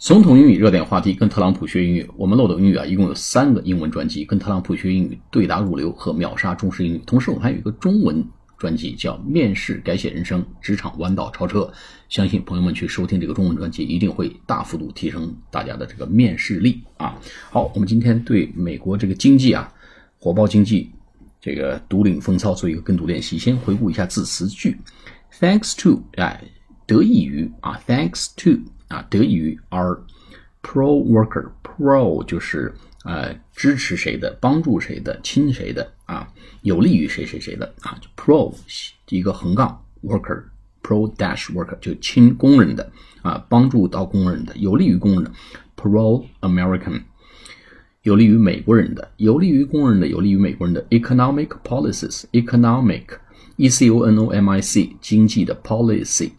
总统英语热点话题，跟特朗普学英语。我们漏斗英语啊，一共有三个英文专辑，跟特朗普学英语，对答如流和秒杀中式英语。同时，我们还有一个中文专辑，叫《面试改写人生，职场弯道超车》。相信朋友们去收听这个中文专辑，一定会大幅度提升大家的这个面试力啊。好，我们今天对美国这个经济啊，火爆经济这个独领风骚做一个跟读练习。先回顾一下字词句：Thanks to，哎，得益于啊，Thanks to。啊，得益于 r pro worker，pro 就是呃支持谁的、帮助谁的、亲谁的啊，有利于谁谁谁的啊，就 pro 一个横杠 worker，pro dash worker 就亲工人的啊，帮助到工人的，有利于工人的 pro American，有利于美国人的，有利于工人的，有利于美国人的 economic policies，economic e c o n o m i c 经济的 policy。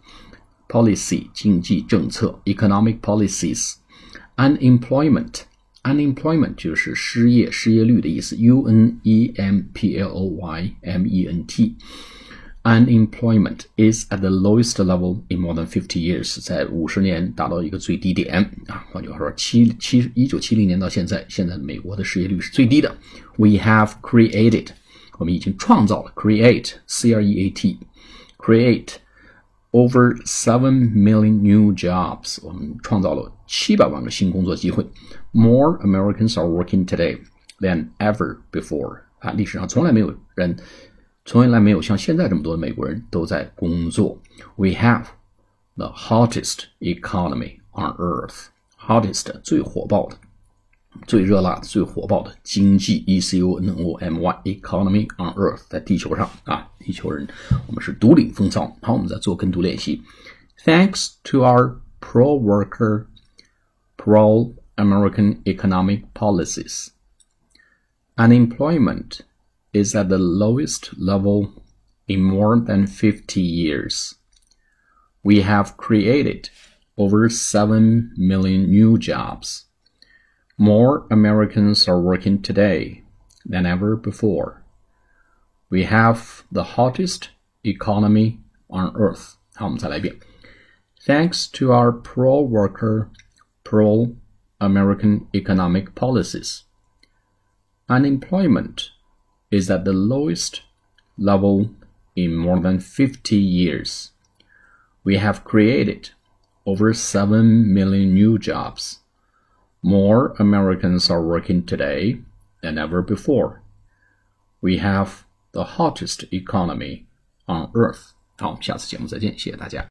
policy 经济政策，economic policies，unemployment，unemployment 就是失业失业率的意思，u n e m p l o y m e n t，unemployment is at the lowest level in more than fifty years，在五十年达到一个最低点啊，换句话说，七七一九七零年到现在，现在美国的失业率是最低的。We have created，我们已经创造了，create，c r e a t，create。 Over seven million new jobs，我们创造了七百万个新工作机会。More Americans are working today than ever before。啊，历史上从来没有人，从来没有像现在这么多的美国人都在工作。We have the hottest economy on earth。hottest 最火爆的。 最热辣、最火爆的经济，E C O N O M Y，economy on earth，在地球上啊，地球人，我们是独领风骚。好，我们再做跟读练习。Thanks to our pro-worker, pro-American economic policies, unemployment is at the lowest level in more than 50 years. We have created over 7 million new jobs. More Americans are working today than ever before. We have the hottest economy on earth. Thanks to our pro-worker, pro-American economic policies, unemployment is at the lowest level in more than 50 years. We have created over 7 million new jobs more Americans are working today than ever before. We have the hottest economy on earth. 好，下次节目再见，谢谢大家。